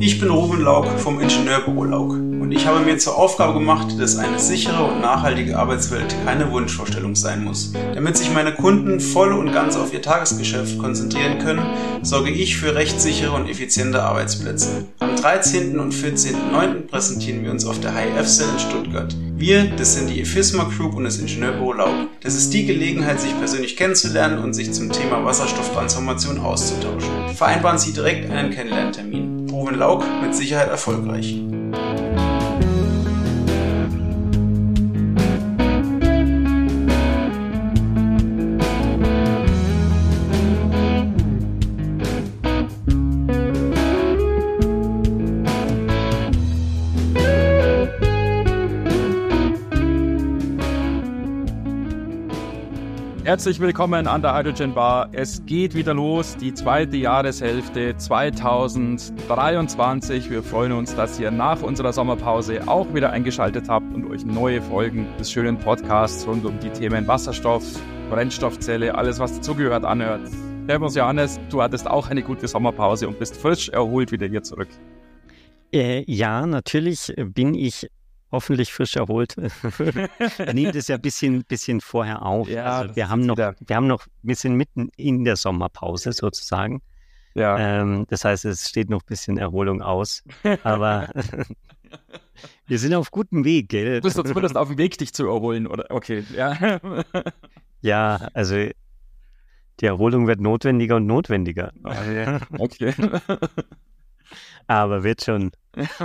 Ich bin Ruben Lauk vom Ingenieurbüro Lauk und ich habe mir zur Aufgabe gemacht, dass eine sichere und nachhaltige Arbeitswelt keine Wunschvorstellung sein muss. Damit sich meine Kunden voll und ganz auf ihr Tagesgeschäft konzentrieren können, sorge ich für rechtssichere und effiziente Arbeitsplätze. Am 13. und 14.09. präsentieren wir uns auf der HIF-Cell in Stuttgart. Wir, das sind die Efisma Group und das Ingenieurbüro Lauk. Das ist die Gelegenheit, sich persönlich kennenzulernen und sich zum Thema Wasserstofftransformation auszutauschen. Vereinbaren Sie direkt einen Kennenlerntermin. Ruven Lauk mit Sicherheit erfolgreich. Herzlich willkommen an der Hydrogen Bar. Es geht wieder los, die zweite Jahreshälfte 2023. Wir freuen uns, dass ihr nach unserer Sommerpause auch wieder eingeschaltet habt und euch neue Folgen des schönen Podcasts rund um die Themen Wasserstoff, Brennstoffzelle, alles was dazugehört, anhört. Servus Johannes, du hattest auch eine gute Sommerpause und bist frisch erholt wieder hier zurück. Äh, ja, natürlich bin ich hoffentlich frisch erholt. er nimmt es ja ein bisschen, bisschen vorher auf. Ja, also wir, haben noch, wir haben noch ein bisschen mitten in der Sommerpause sozusagen. Ja. Ähm, das heißt, es steht noch ein bisschen Erholung aus. Aber wir sind auf gutem Weg, gell? Du bist zumindest auf dem Weg, dich zu erholen, oder? Okay, ja. ja, also die Erholung wird notwendiger und notwendiger. Okay. Aber wird schon.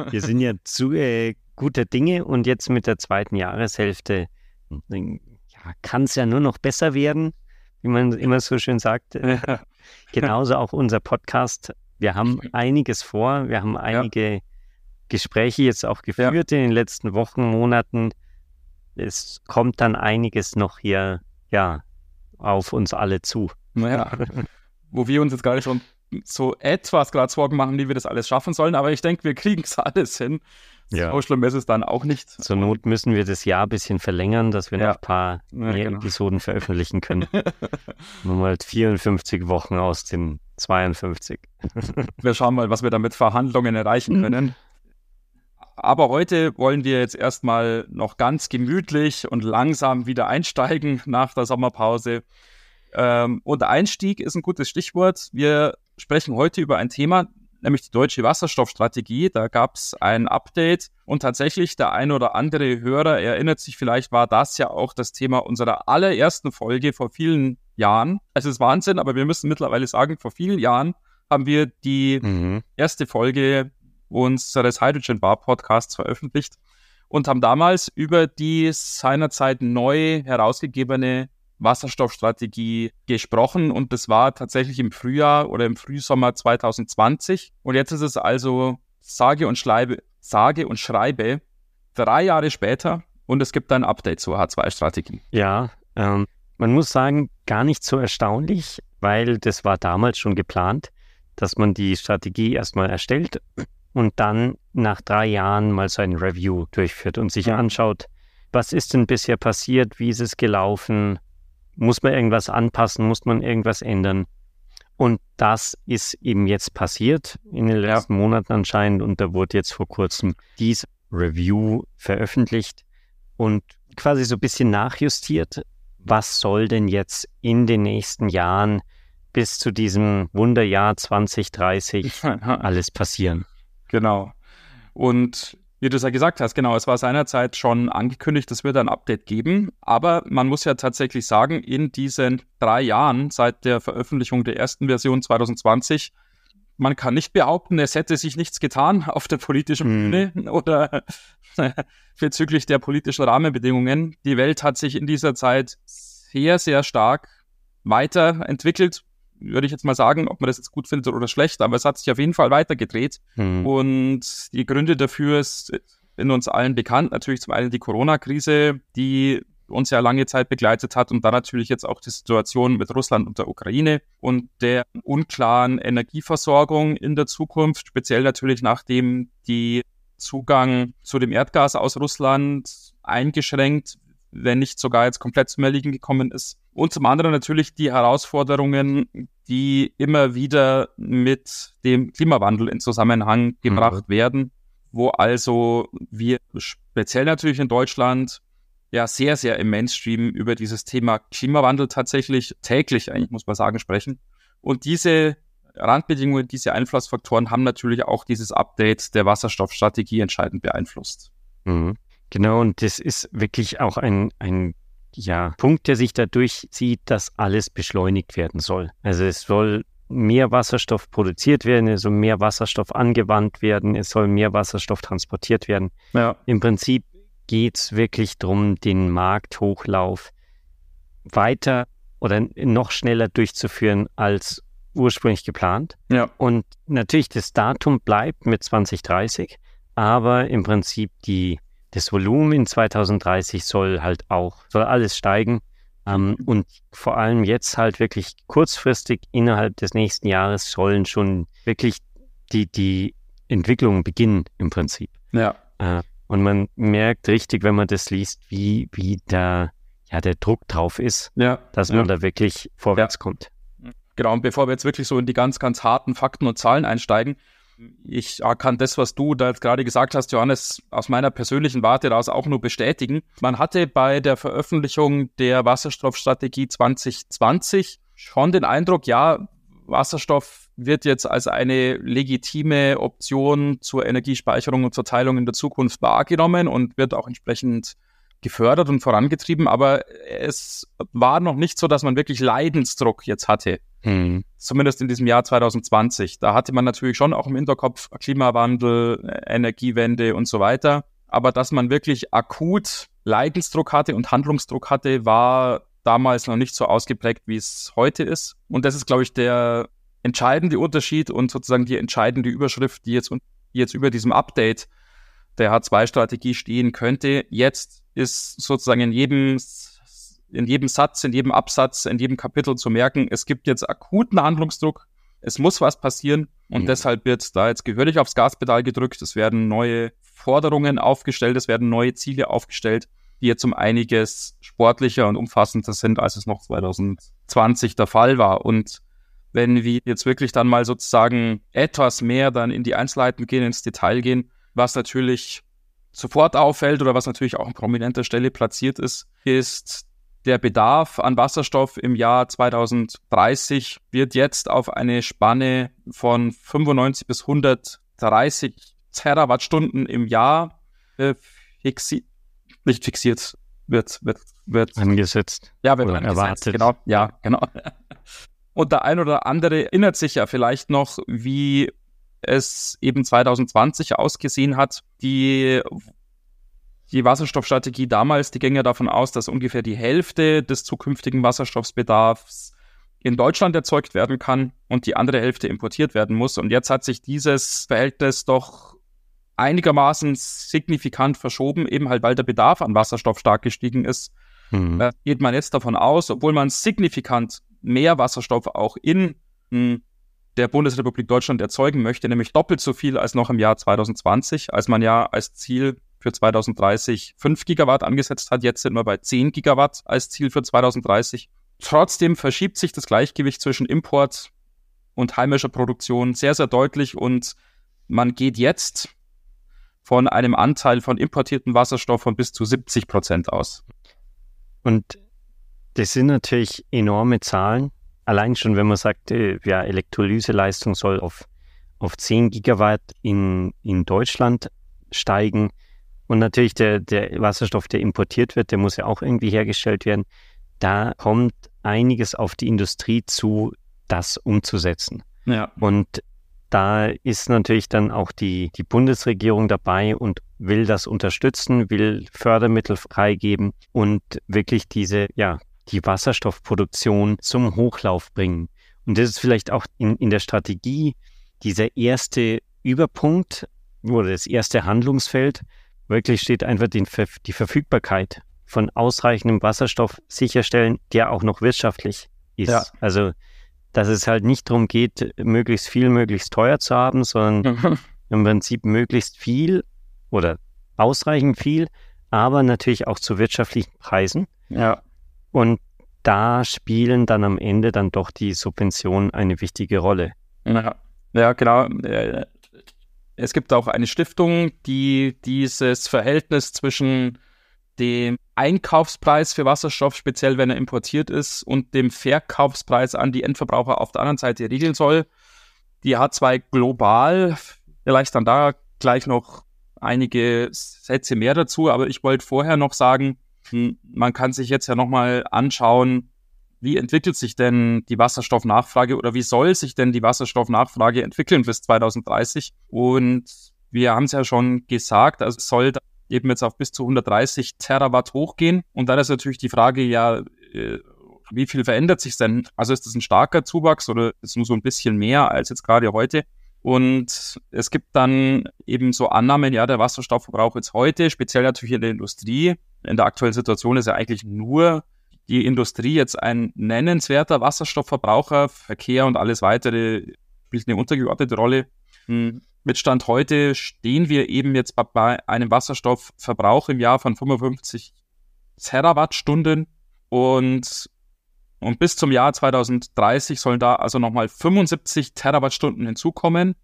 Wir sind ja zu, äh, guter Dinge und jetzt mit der zweiten Jahreshälfte hm, ja, kann es ja nur noch besser werden, wie man immer so schön sagt. Ja. Genauso auch unser Podcast. Wir haben einiges vor, wir haben einige ja. Gespräche jetzt auch geführt in den letzten Wochen, Monaten. Es kommt dann einiges noch hier ja, auf uns alle zu. Naja, wo wir uns jetzt gerade schon so etwas gerade Sorgen machen, wie wir das alles schaffen sollen, aber ich denke, wir kriegen es alles hin. Ja. So schlimm ist es dann auch nicht. Zur Not müssen wir das Jahr ein bisschen verlängern, dass wir ja. noch ein paar mehr genau. Episoden veröffentlichen können. Nur mal 54 Wochen aus den 52. wir schauen mal, was wir damit Verhandlungen erreichen können. Aber heute wollen wir jetzt erstmal noch ganz gemütlich und langsam wieder einsteigen nach der Sommerpause. Ähm, und Einstieg ist ein gutes Stichwort. Wir sprechen heute über ein Thema, nämlich die deutsche Wasserstoffstrategie. Da gab es ein Update und tatsächlich der ein oder andere Hörer erinnert sich vielleicht, war das ja auch das Thema unserer allerersten Folge vor vielen Jahren. Es ist Wahnsinn, aber wir müssen mittlerweile sagen, vor vielen Jahren haben wir die mhm. erste Folge unseres Hydrogen Bar Podcasts veröffentlicht und haben damals über die seinerzeit neu herausgegebene Wasserstoffstrategie gesprochen und das war tatsächlich im Frühjahr oder im Frühsommer 2020. Und jetzt ist es also sage und schreibe, sage und schreibe drei Jahre später und es gibt ein Update zur H2-Strategie. Ja, ähm, man muss sagen, gar nicht so erstaunlich, weil das war damals schon geplant, dass man die Strategie erstmal erstellt und dann nach drei Jahren mal so ein Review durchführt und sich anschaut, was ist denn bisher passiert, wie ist es gelaufen, muss man irgendwas anpassen? Muss man irgendwas ändern? Und das ist eben jetzt passiert in den letzten ja. Monaten anscheinend und da wurde jetzt vor kurzem dies Review veröffentlicht und quasi so ein bisschen nachjustiert. Was soll denn jetzt in den nächsten Jahren bis zu diesem Wunderjahr 2030 alles passieren? Genau. Und wie du es ja gesagt hast, genau, es war seinerzeit schon angekündigt, es wird ein Update geben. Aber man muss ja tatsächlich sagen, in diesen drei Jahren seit der Veröffentlichung der ersten Version 2020, man kann nicht behaupten, es hätte sich nichts getan auf der politischen hm. Bühne hm. oder bezüglich der politischen Rahmenbedingungen. Die Welt hat sich in dieser Zeit sehr, sehr stark weiterentwickelt, würde ich jetzt mal sagen, ob man das jetzt gut findet oder schlecht, aber es hat sich auf jeden Fall weitergedreht. Mhm. Und die Gründe dafür ist in uns allen bekannt. Natürlich zum einen die Corona-Krise, die uns ja lange Zeit begleitet hat und dann natürlich jetzt auch die Situation mit Russland und der Ukraine und der unklaren Energieversorgung in der Zukunft, speziell natürlich nachdem die Zugang zu dem Erdgas aus Russland eingeschränkt wenn nicht sogar jetzt komplett zum Erliegen gekommen ist. Und zum anderen natürlich die Herausforderungen, die immer wieder mit dem Klimawandel in Zusammenhang gebracht mhm. werden, wo also wir speziell natürlich in Deutschland ja sehr, sehr im Mainstream über dieses Thema Klimawandel tatsächlich täglich, eigentlich muss man sagen, sprechen. Und diese Randbedingungen, diese Einflussfaktoren haben natürlich auch dieses Update der Wasserstoffstrategie entscheidend beeinflusst. Mhm. Genau, und das ist wirklich auch ein, ein ja, Punkt, der sich dadurch zieht, dass alles beschleunigt werden soll. Also es soll mehr Wasserstoff produziert werden, es soll mehr Wasserstoff angewandt werden, es soll mehr Wasserstoff transportiert werden. Ja. Im Prinzip geht es wirklich darum, den Markthochlauf weiter oder noch schneller durchzuführen als ursprünglich geplant. Ja. Und natürlich das Datum bleibt mit 2030, aber im Prinzip die, das Volumen in 2030 soll halt auch, soll alles steigen. Ähm, mhm. und vor allem jetzt halt wirklich kurzfristig innerhalb des nächsten Jahres sollen schon wirklich die, die Entwicklungen beginnen im Prinzip. Ja. Äh, und man merkt richtig, wenn man das liest, wie, wie da ja, der Druck drauf ist, ja. dass man ja. da wirklich vorwärts ja. kommt. Genau, und bevor wir jetzt wirklich so in die ganz, ganz harten Fakten und Zahlen einsteigen, ich kann das, was du da jetzt gerade gesagt hast, Johannes, aus meiner persönlichen Warte daraus auch nur bestätigen. Man hatte bei der Veröffentlichung der Wasserstoffstrategie 2020 schon den Eindruck, ja, Wasserstoff wird jetzt als eine legitime Option zur Energiespeicherung und zur Teilung in der Zukunft wahrgenommen und wird auch entsprechend gefördert und vorangetrieben, aber es war noch nicht so, dass man wirklich Leidensdruck jetzt hatte. Mhm. Zumindest in diesem Jahr 2020. Da hatte man natürlich schon auch im Hinterkopf Klimawandel, Energiewende und so weiter. Aber dass man wirklich akut Leidensdruck hatte und Handlungsdruck hatte, war damals noch nicht so ausgeprägt, wie es heute ist. Und das ist, glaube ich, der entscheidende Unterschied und sozusagen die entscheidende Überschrift, die jetzt, die jetzt über diesem Update der H2-Strategie stehen könnte. Jetzt ist sozusagen in jedem in jedem Satz, in jedem Absatz, in jedem Kapitel zu merken, es gibt jetzt akuten Handlungsdruck, es muss was passieren und mhm. deshalb wird da jetzt gehörig aufs Gaspedal gedrückt, es werden neue Forderungen aufgestellt, es werden neue Ziele aufgestellt, die jetzt um einiges sportlicher und umfassender sind, als es noch 2020 der Fall war. Und wenn wir jetzt wirklich dann mal sozusagen etwas mehr dann in die Einzelheiten gehen, ins Detail gehen, was natürlich sofort auffällt oder was natürlich auch an prominenter Stelle platziert ist, ist der Bedarf an Wasserstoff im Jahr 2030 wird jetzt auf eine Spanne von 95 bis 130 Terawattstunden im Jahr äh, fixi nicht fixiert, wird, wird, wird angesetzt. Ja, wird angesetzt, erwartet. Genau, ja, genau. Und der ein oder andere erinnert sich ja vielleicht noch, wie es eben 2020 ausgesehen hat. Die die Wasserstoffstrategie damals, die ging ja davon aus, dass ungefähr die Hälfte des zukünftigen Wasserstoffbedarfs in Deutschland erzeugt werden kann und die andere Hälfte importiert werden muss. Und jetzt hat sich dieses Verhältnis doch einigermaßen signifikant verschoben, eben halt weil der Bedarf an Wasserstoff stark gestiegen ist. Mhm. Äh, geht man jetzt davon aus, obwohl man signifikant mehr Wasserstoff auch in hm, der Bundesrepublik Deutschland erzeugen möchte, nämlich doppelt so viel als noch im Jahr 2020, als man ja als Ziel für 2030 5 Gigawatt angesetzt hat. Jetzt sind wir bei 10 Gigawatt als Ziel für 2030. Trotzdem verschiebt sich das Gleichgewicht zwischen Import und heimischer Produktion sehr, sehr deutlich und man geht jetzt von einem Anteil von importierten Wasserstoff von bis zu 70 Prozent aus. Und das sind natürlich enorme Zahlen. Allein schon, wenn man sagt, äh, ja, Elektrolyseleistung soll auf, auf 10 Gigawatt in, in Deutschland steigen, und natürlich der, der Wasserstoff, der importiert wird, der muss ja auch irgendwie hergestellt werden. Da kommt einiges auf die Industrie zu, das umzusetzen. Ja. Und da ist natürlich dann auch die, die Bundesregierung dabei und will das unterstützen, will Fördermittel freigeben und wirklich diese, ja, die Wasserstoffproduktion zum Hochlauf bringen. Und das ist vielleicht auch in, in der Strategie dieser erste Überpunkt oder das erste Handlungsfeld, Wirklich steht einfach die, die Verfügbarkeit von ausreichendem Wasserstoff sicherstellen, der auch noch wirtschaftlich ist. Ja. Also, dass es halt nicht darum geht, möglichst viel, möglichst teuer zu haben, sondern im Prinzip möglichst viel oder ausreichend viel, aber natürlich auch zu wirtschaftlichen Preisen. Ja. Und da spielen dann am Ende dann doch die Subventionen eine wichtige Rolle. Ja, ja genau. Äh, es gibt auch eine Stiftung, die dieses Verhältnis zwischen dem Einkaufspreis für Wasserstoff, speziell wenn er importiert ist, und dem Verkaufspreis an die Endverbraucher auf der anderen Seite regeln soll. Die hat zwar global, vielleicht dann da gleich noch einige Sätze mehr dazu, aber ich wollte vorher noch sagen, man kann sich jetzt ja nochmal anschauen, wie entwickelt sich denn die Wasserstoffnachfrage oder wie soll sich denn die Wasserstoffnachfrage entwickeln bis 2030? Und wir haben es ja schon gesagt, also es soll eben jetzt auf bis zu 130 Terawatt hochgehen. Und dann ist natürlich die Frage, ja, äh, wie viel verändert sich denn? Also ist das ein starker Zuwachs oder ist es nur so ein bisschen mehr als jetzt gerade heute? Und es gibt dann eben so Annahmen, ja, der Wasserstoffverbrauch jetzt heute, speziell natürlich in der Industrie. In der aktuellen Situation ist ja eigentlich nur die Industrie jetzt ein nennenswerter Wasserstoffverbraucher. Verkehr und alles weitere spielt eine untergeordnete Rolle. Hm, mit Stand heute stehen wir eben jetzt bei einem Wasserstoffverbrauch im Jahr von 55 Terawattstunden und, und bis zum Jahr 2030 sollen da also nochmal 75 Terawattstunden hinzukommen.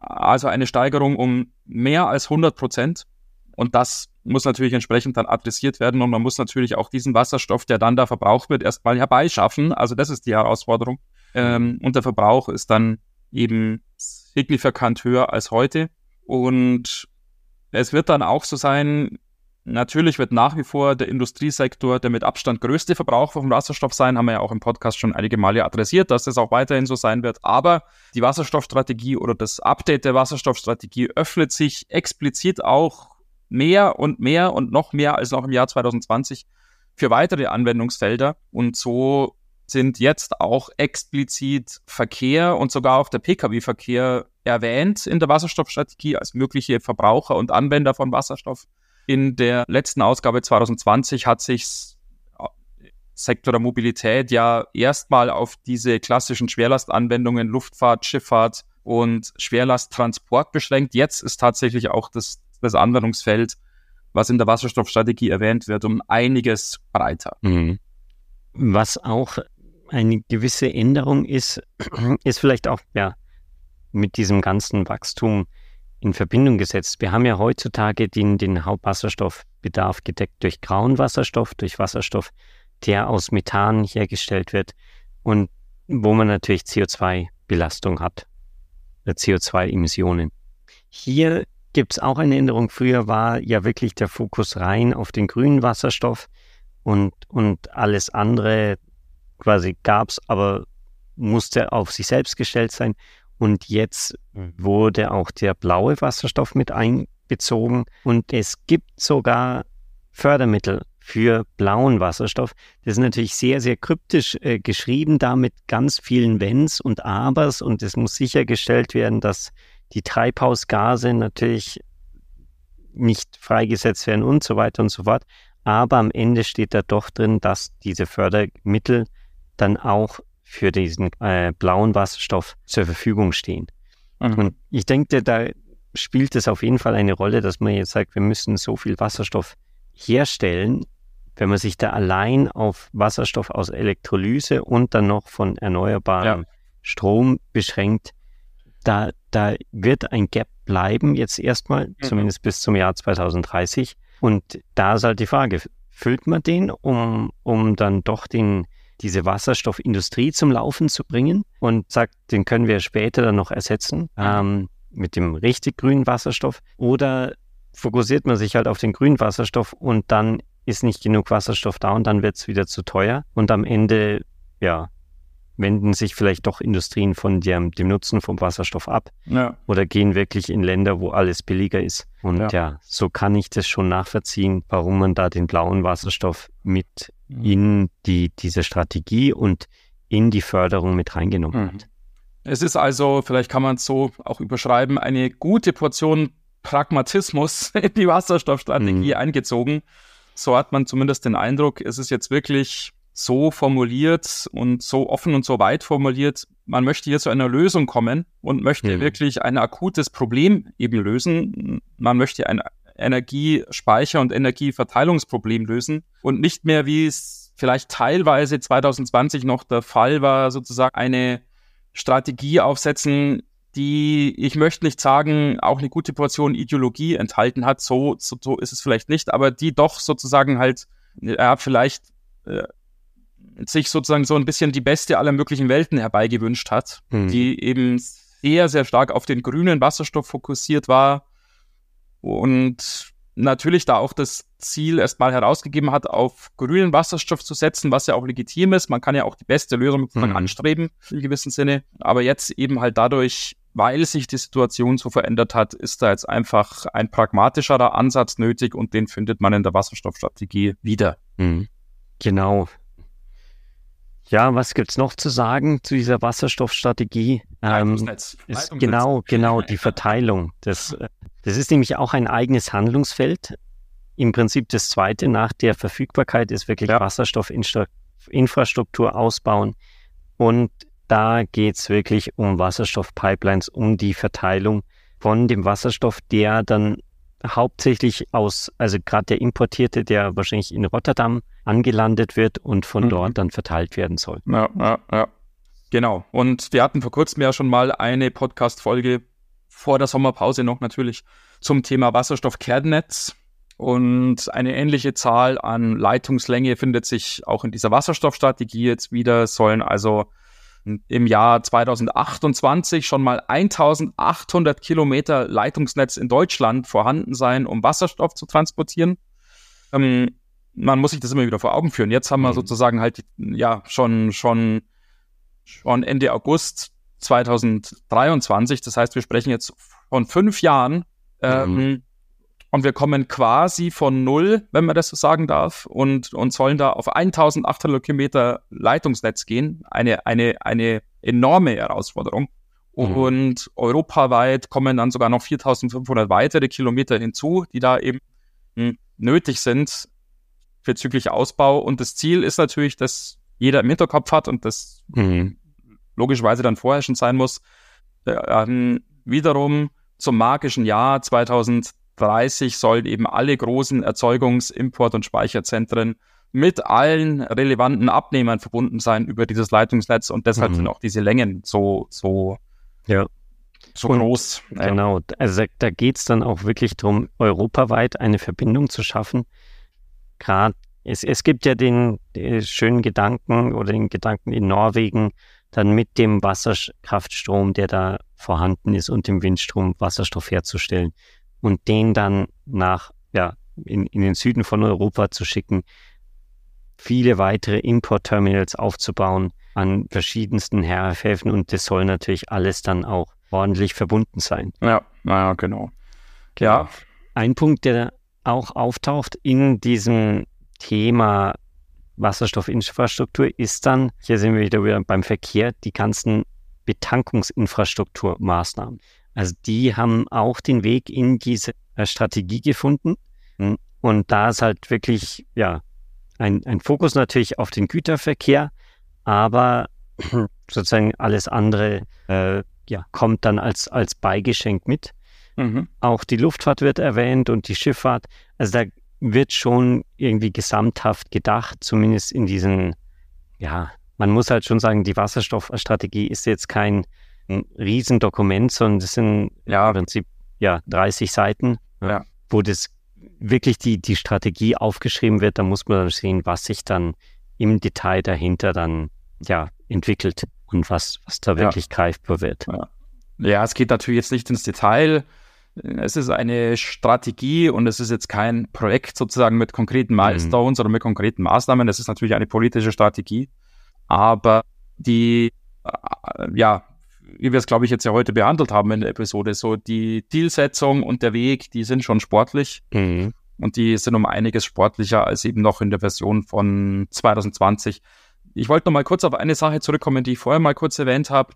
Also eine Steigerung um mehr als 100 Prozent. Und das muss natürlich entsprechend dann adressiert werden und man muss natürlich auch diesen Wasserstoff, der dann da verbraucht wird, erstmal herbeischaffen. Also das ist die Herausforderung. Ähm, und der Verbrauch ist dann eben signifikant höher als heute. Und es wird dann auch so sein, natürlich wird nach wie vor der Industriesektor der mit Abstand größte Verbraucher von Wasserstoff sein, haben wir ja auch im Podcast schon einige Male adressiert, dass das auch weiterhin so sein wird. Aber die Wasserstoffstrategie oder das Update der Wasserstoffstrategie öffnet sich explizit auch mehr und mehr und noch mehr als noch im Jahr 2020 für weitere Anwendungsfelder. Und so sind jetzt auch explizit Verkehr und sogar auch der Pkw-Verkehr erwähnt in der Wasserstoffstrategie als mögliche Verbraucher und Anwender von Wasserstoff. In der letzten Ausgabe 2020 hat sich Sektor der Mobilität ja erstmal auf diese klassischen Schwerlastanwendungen Luftfahrt, Schifffahrt und Schwerlasttransport beschränkt. Jetzt ist tatsächlich auch das, das Anwendungsfeld, was in der Wasserstoffstrategie erwähnt wird, um einiges breiter. Mhm. Was auch eine gewisse Änderung ist, ist vielleicht auch ja, mit diesem ganzen Wachstum in Verbindung gesetzt. Wir haben ja heutzutage den, den Hauptwasserstoffbedarf gedeckt durch grauen Wasserstoff, durch Wasserstoff, der aus Methan hergestellt wird und wo man natürlich CO2-Belastung hat, äh, CO2-Emissionen. Hier gibt es auch eine Änderung. Früher war ja wirklich der Fokus rein auf den grünen Wasserstoff und, und alles andere quasi gab es, aber musste auf sich selbst gestellt sein. Und jetzt wurde auch der blaue Wasserstoff mit einbezogen. Und es gibt sogar Fördermittel für blauen Wasserstoff. Das ist natürlich sehr, sehr kryptisch äh, geschrieben, da mit ganz vielen Wenns und Abers. Und es muss sichergestellt werden, dass die Treibhausgase natürlich nicht freigesetzt werden und so weiter und so fort. Aber am Ende steht da doch drin, dass diese Fördermittel dann auch für diesen äh, blauen Wasserstoff zur Verfügung stehen. Mhm. Und ich denke, da spielt es auf jeden Fall eine Rolle, dass man jetzt sagt, wir müssen so viel Wasserstoff herstellen, wenn man sich da allein auf Wasserstoff aus Elektrolyse und dann noch von erneuerbarem ja. Strom beschränkt, da, da wird ein Gap bleiben, jetzt erstmal, mhm. zumindest bis zum Jahr 2030. Und da ist halt die Frage, füllt man den, um, um dann doch den, diese Wasserstoffindustrie zum Laufen zu bringen und sagt, den können wir später dann noch ersetzen ähm, mit dem richtig grünen Wasserstoff. Oder fokussiert man sich halt auf den grünen Wasserstoff und dann ist nicht genug Wasserstoff da und dann wird es wieder zu teuer. Und am Ende, ja, wenden sich vielleicht doch Industrien von dem, dem Nutzen vom Wasserstoff ab ja. oder gehen wirklich in Länder, wo alles billiger ist. Und ja. ja. so kann ich das schon nachvollziehen, warum man da den blauen Wasserstoff mit mhm. in die, diese Strategie und in die Förderung mit reingenommen mhm. hat. Es ist also, vielleicht kann man es so auch überschreiben, eine gute Portion Pragmatismus in die Wasserstoffstrategie mhm. eingezogen. So hat man zumindest den Eindruck, es ist jetzt wirklich so formuliert und so offen und so weit formuliert, man möchte hier zu einer Lösung kommen und möchte mhm. wirklich ein akutes Problem eben lösen. Man möchte ein Energiespeicher und Energieverteilungsproblem lösen und nicht mehr, wie es vielleicht teilweise 2020 noch der Fall war, sozusagen eine Strategie aufsetzen, die, ich möchte nicht sagen, auch eine gute Portion Ideologie enthalten hat, so, so, so ist es vielleicht nicht, aber die doch sozusagen halt, ja, vielleicht äh, sich sozusagen so ein bisschen die beste aller möglichen Welten herbeigewünscht hat, mhm. die eben sehr, sehr stark auf den grünen Wasserstoff fokussiert war und natürlich da auch das Ziel erstmal herausgegeben hat, auf grünen Wasserstoff zu setzen, was ja auch legitim ist. Man kann ja auch die beste Lösung mhm. anstreben, im gewissen Sinne. Aber jetzt eben halt dadurch, weil sich die Situation so verändert hat, ist da jetzt einfach ein pragmatischerer Ansatz nötig und den findet man in der Wasserstoffstrategie wieder. Mhm. Genau. Ja, was gibt's noch zu sagen zu dieser Wasserstoffstrategie? Ähm, ist genau, genau, die Verteilung. Das, äh, das ist nämlich auch ein eigenes Handlungsfeld. Im Prinzip das zweite nach der Verfügbarkeit ist wirklich ja. Wasserstoffinfrastruktur ausbauen. Und da geht's wirklich um Wasserstoffpipelines, um die Verteilung von dem Wasserstoff, der dann hauptsächlich aus, also gerade der importierte, der wahrscheinlich in Rotterdam angelandet wird und von mhm. dort dann verteilt werden soll. Ja, ja, ja. Genau. Und wir hatten vor kurzem ja schon mal eine Podcast-Folge vor der Sommerpause noch natürlich zum Thema Wasserstoffkernnetz. Und eine ähnliche Zahl an Leitungslänge findet sich auch in dieser Wasserstoffstrategie jetzt wieder, sollen also im Jahr 2028 schon mal 1800 Kilometer Leitungsnetz in Deutschland vorhanden sein, um Wasserstoff zu transportieren. Ähm, man muss sich das immer wieder vor Augen führen. Jetzt haben wir mhm. sozusagen halt, ja, schon, schon, schon Ende August 2023. Das heißt, wir sprechen jetzt von fünf Jahren. Ähm, mhm. Und wir kommen quasi von null, wenn man das so sagen darf, und, und sollen da auf 1800 Kilometer Leitungsnetz gehen. Eine, eine, eine enorme Herausforderung. Mhm. Und europaweit kommen dann sogar noch 4500 weitere Kilometer hinzu, die da eben hm, nötig sind bezüglich Ausbau. Und das Ziel ist natürlich, dass jeder im Hinterkopf hat und das mhm. logischerweise dann vorherrschend sein muss, äh, ähm, wiederum zum magischen Jahr 2000 30 sollen eben alle großen Erzeugungs-, Import- und Speicherzentren mit allen relevanten Abnehmern verbunden sein über dieses Leitungsnetz und deshalb mhm. sind auch diese Längen so, so, ja. so und groß. Genau, also da geht es dann auch wirklich darum, europaweit eine Verbindung zu schaffen. Gerade es, es gibt ja den, den schönen Gedanken oder den Gedanken in Norwegen, dann mit dem Wasserkraftstrom, der da vorhanden ist und dem Windstrom Wasserstoff herzustellen und den dann nach, ja, in, in den Süden von Europa zu schicken, viele weitere Importterminals aufzubauen an verschiedensten Häfen und das soll natürlich alles dann auch ordentlich verbunden sein. Ja, naja, genau. Ja. Ein Punkt, der auch auftaucht in diesem Thema Wasserstoffinfrastruktur ist dann, hier sind wir wieder beim Verkehr, die ganzen Betankungsinfrastrukturmaßnahmen. Also die haben auch den Weg in diese äh, Strategie gefunden. Hm. Und da ist halt wirklich, ja, ein, ein Fokus natürlich auf den Güterverkehr, aber sozusagen alles andere äh, ja, kommt dann als, als Beigeschenk mit. Mhm. Auch die Luftfahrt wird erwähnt und die Schifffahrt. Also da wird schon irgendwie gesamthaft gedacht, zumindest in diesen, ja, man muss halt schon sagen, die Wasserstoffstrategie ist jetzt kein ein Riesendokument, sondern das sind ja. im Prinzip ja 30 Seiten, ja. wo das wirklich die, die Strategie aufgeschrieben wird. Da muss man dann sehen, was sich dann im Detail dahinter dann ja entwickelt und was, was da wirklich ja. greifbar wird. Ja. ja, es geht natürlich jetzt nicht ins Detail. Es ist eine Strategie und es ist jetzt kein Projekt sozusagen mit konkreten mhm. Milestones mhm. oder mit konkreten Maßnahmen. Es ist natürlich eine politische Strategie. Aber die, äh, ja, wie wir es, glaube ich, jetzt ja heute behandelt haben in der Episode, so die Zielsetzung und der Weg, die sind schon sportlich. Mhm. Und die sind um einiges sportlicher als eben noch in der Version von 2020. Ich wollte noch mal kurz auf eine Sache zurückkommen, die ich vorher mal kurz erwähnt habe,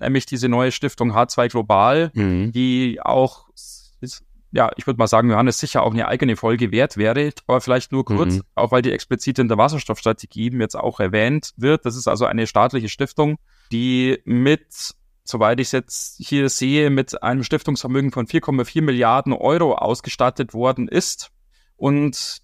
nämlich diese neue Stiftung H2 Global, mhm. die auch, ja, ich würde mal sagen, Johannes, sicher auch eine eigene Folge wert wäre, aber vielleicht nur kurz, mhm. auch weil die explizit in der Wasserstoffstrategie eben jetzt auch erwähnt wird. Das ist also eine staatliche Stiftung, die mit soweit ich es jetzt hier sehe, mit einem Stiftungsvermögen von 4,4 Milliarden Euro ausgestattet worden ist. Und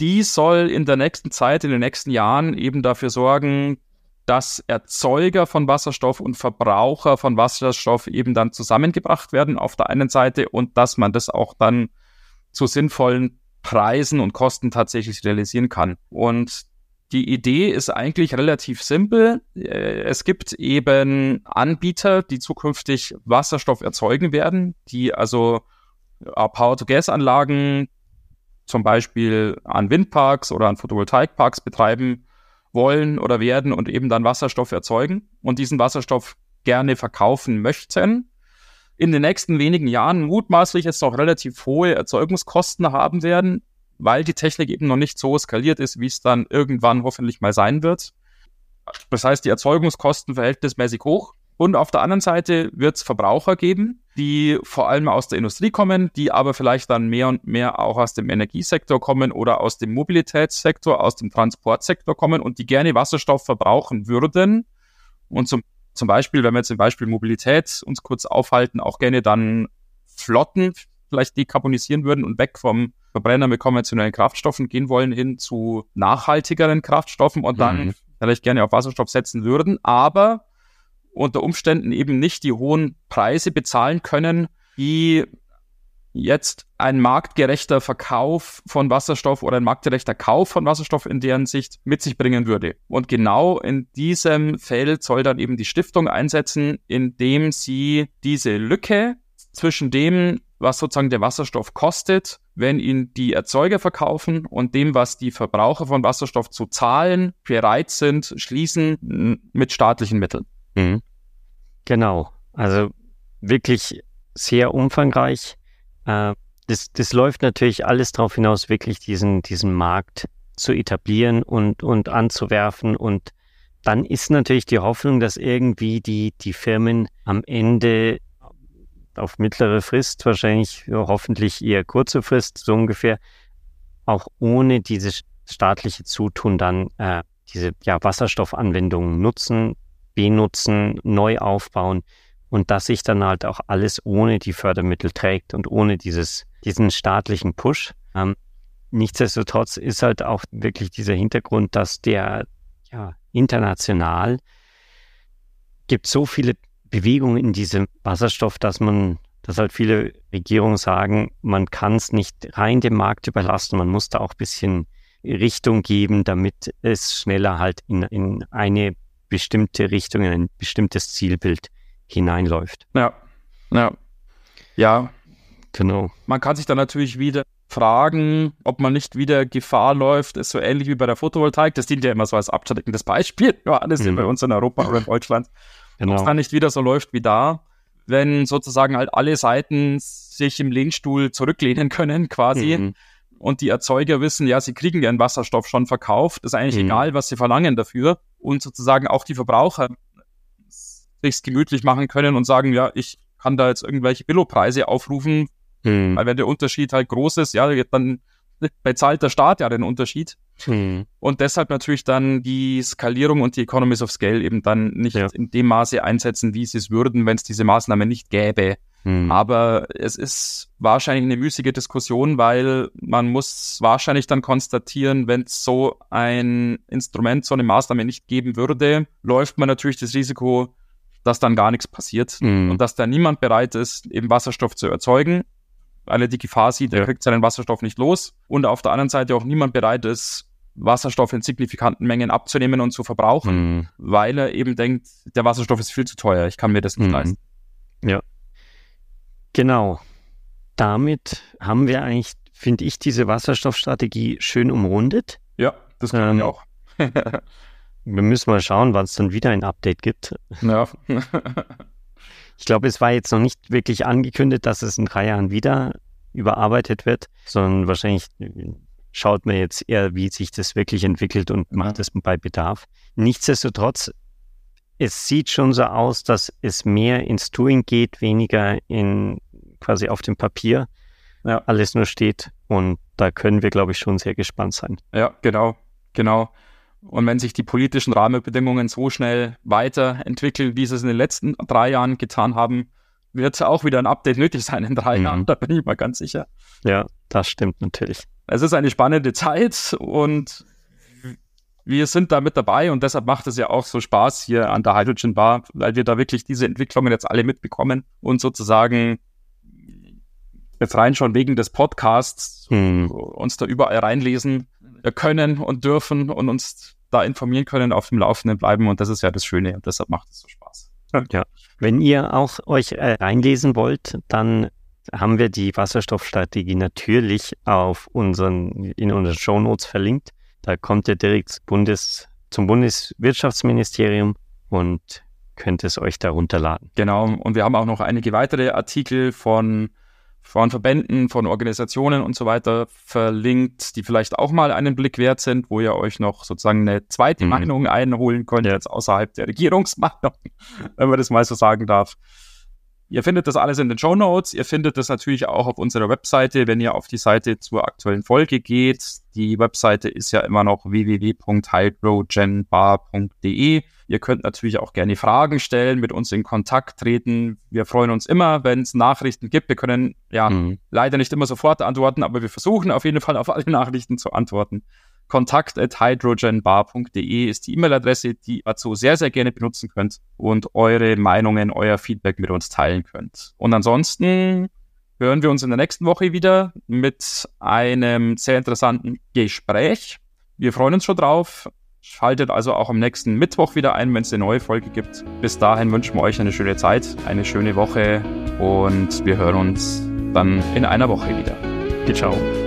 die soll in der nächsten Zeit, in den nächsten Jahren eben dafür sorgen, dass Erzeuger von Wasserstoff und Verbraucher von Wasserstoff eben dann zusammengebracht werden auf der einen Seite und dass man das auch dann zu sinnvollen Preisen und Kosten tatsächlich realisieren kann. Und die Idee ist eigentlich relativ simpel. Äh, es gibt eben Anbieter, die zukünftig Wasserstoff erzeugen werden, die also Power-to-Gas-Anlagen zum Beispiel an Windparks oder an Photovoltaikparks betreiben wollen oder werden und eben dann Wasserstoff erzeugen und diesen Wasserstoff gerne verkaufen möchten. In den nächsten wenigen Jahren mutmaßlich jetzt noch relativ hohe Erzeugungskosten haben werden, weil die Technik eben noch nicht so skaliert ist, wie es dann irgendwann hoffentlich mal sein wird. Das heißt, die Erzeugungskosten verhältnismäßig hoch. Und auf der anderen Seite wird es Verbraucher geben, die vor allem aus der Industrie kommen, die aber vielleicht dann mehr und mehr auch aus dem Energiesektor kommen oder aus dem Mobilitätssektor, aus dem Transportsektor kommen und die gerne Wasserstoff verbrauchen würden. Und zum, zum Beispiel, wenn wir jetzt im Beispiel Mobilität uns kurz aufhalten, auch gerne dann Flotten vielleicht dekarbonisieren würden und weg vom Verbrenner mit konventionellen Kraftstoffen gehen wollen hin zu nachhaltigeren Kraftstoffen und dann mhm. vielleicht gerne auf Wasserstoff setzen würden, aber unter Umständen eben nicht die hohen Preise bezahlen können, die jetzt ein marktgerechter Verkauf von Wasserstoff oder ein marktgerechter Kauf von Wasserstoff in deren Sicht mit sich bringen würde. Und genau in diesem Feld soll dann eben die Stiftung einsetzen, indem sie diese Lücke zwischen dem, was sozusagen der Wasserstoff kostet, wenn ihn die Erzeuger verkaufen und dem, was die Verbraucher von Wasserstoff zu zahlen bereit sind, schließen mit staatlichen Mitteln. Mhm. Genau, also wirklich sehr umfangreich. Äh, das, das läuft natürlich alles darauf hinaus, wirklich diesen, diesen Markt zu etablieren und, und anzuwerfen. Und dann ist natürlich die Hoffnung, dass irgendwie die, die Firmen am Ende auf mittlere Frist, wahrscheinlich ja, hoffentlich eher kurze Frist, so ungefähr, auch ohne dieses staatliche Zutun dann äh, diese ja, Wasserstoffanwendungen nutzen, benutzen, neu aufbauen und dass sich dann halt auch alles ohne die Fördermittel trägt und ohne dieses, diesen staatlichen Push. Ähm, nichtsdestotrotz ist halt auch wirklich dieser Hintergrund, dass der ja, international gibt so viele Bewegungen in diesem Wasserstoff, dass man, dass halt viele Regierungen sagen, man kann es nicht rein dem Markt überlassen, man muss da auch ein bisschen Richtung geben, damit es schneller halt in, in eine bestimmte Richtung, in ein bestimmtes Zielbild hineinläuft. Ja, ja, ja. Genau. Man kann sich dann natürlich wieder fragen, ob man nicht wieder Gefahr läuft, ist so ähnlich wie bei der Photovoltaik. Das dient ja immer so als abschreckendes Beispiel. Ja, alles mhm. bei uns in Europa oder in Deutschland. Genau. Es dann nicht wieder so läuft wie da, wenn sozusagen halt alle Seiten sich im Lehnstuhl zurücklehnen können, quasi. Mhm. Und die Erzeuger wissen, ja, sie kriegen ihren Wasserstoff schon verkauft. Ist eigentlich mhm. egal, was sie verlangen dafür und sozusagen auch die Verbraucher sich gemütlich machen können und sagen, ja, ich kann da jetzt irgendwelche Billo-Preise aufrufen, hm. weil wenn der Unterschied halt groß ist, ja, dann bezahlt der Staat ja den Unterschied. Hm. Und deshalb natürlich dann die Skalierung und die Economies of Scale eben dann nicht ja. in dem Maße einsetzen, wie sie es würden, wenn es diese Maßnahme nicht gäbe. Hm. Aber es ist wahrscheinlich eine müßige Diskussion, weil man muss wahrscheinlich dann konstatieren, wenn es so ein Instrument, so eine Maßnahme nicht geben würde, läuft man natürlich das Risiko, dass dann gar nichts passiert hm. und dass da niemand bereit ist, eben Wasserstoff zu erzeugen, er die Gefahr sieht, er kriegt seinen Wasserstoff nicht los und auf der anderen Seite auch niemand bereit ist, Wasserstoff in signifikanten Mengen abzunehmen und zu verbrauchen, hm. weil er eben denkt, der Wasserstoff ist viel zu teuer, ich kann mir das nicht hm. leisten. Ja, Genau. Damit haben wir eigentlich, finde ich, diese Wasserstoffstrategie schön umrundet. Ja, das kann ähm, ich auch. wir müssen mal schauen, wann es dann wieder ein Update gibt. Ja. ich glaube, es war jetzt noch nicht wirklich angekündigt, dass es in drei Jahren wieder überarbeitet wird, sondern wahrscheinlich schaut man jetzt eher, wie sich das wirklich entwickelt und macht es bei Bedarf. Nichtsdestotrotz es sieht schon so aus, dass es mehr ins Doing geht, weniger in quasi auf dem Papier ja. alles nur steht. Und da können wir, glaube ich, schon sehr gespannt sein. Ja, genau, genau. Und wenn sich die politischen Rahmenbedingungen so schnell weiterentwickeln, wie sie es in den letzten drei Jahren getan haben, wird auch wieder ein Update nötig sein in drei mhm. Jahren, da bin ich mal ganz sicher. Ja, das stimmt natürlich. Es ist eine spannende Zeit und wir sind da mit dabei und deshalb macht es ja auch so Spaß hier an der Hydrogen Bar, weil wir da wirklich diese Entwicklungen jetzt alle mitbekommen und sozusagen jetzt rein schon wegen des Podcasts hm. uns da überall reinlesen können und dürfen und uns da informieren können, auf dem Laufenden bleiben und das ist ja das Schöne und deshalb macht es so Spaß. Ja, wenn ihr auch euch äh, reinlesen wollt, dann haben wir die Wasserstoffstrategie natürlich auf unseren, in unseren Shownotes verlinkt. Da kommt ihr direkt Bundes, zum Bundeswirtschaftsministerium und könnt es euch da runterladen. Genau, und wir haben auch noch einige weitere Artikel von, von Verbänden, von Organisationen und so weiter verlinkt, die vielleicht auch mal einen Blick wert sind, wo ihr euch noch sozusagen eine zweite mhm. Meinung einholen könnt, jetzt außerhalb der Regierungsmeinung, wenn man das mal so sagen darf. Ihr findet das alles in den Show Notes. Ihr findet das natürlich auch auf unserer Webseite, wenn ihr auf die Seite zur aktuellen Folge geht. Die Webseite ist ja immer noch www.hydrogenbar.de. Ihr könnt natürlich auch gerne Fragen stellen, mit uns in Kontakt treten. Wir freuen uns immer, wenn es Nachrichten gibt. Wir können ja mhm. leider nicht immer sofort antworten, aber wir versuchen auf jeden Fall auf alle Nachrichten zu antworten kontakt at hydrogenbar.de ist die E-Mail-Adresse, die ihr dazu sehr, sehr gerne benutzen könnt und eure Meinungen, euer Feedback mit uns teilen könnt. Und ansonsten hören wir uns in der nächsten Woche wieder mit einem sehr interessanten Gespräch. Wir freuen uns schon drauf. Schaltet also auch am nächsten Mittwoch wieder ein, wenn es eine neue Folge gibt. Bis dahin wünschen wir euch eine schöne Zeit, eine schöne Woche und wir hören uns dann in einer Woche wieder. Ciao.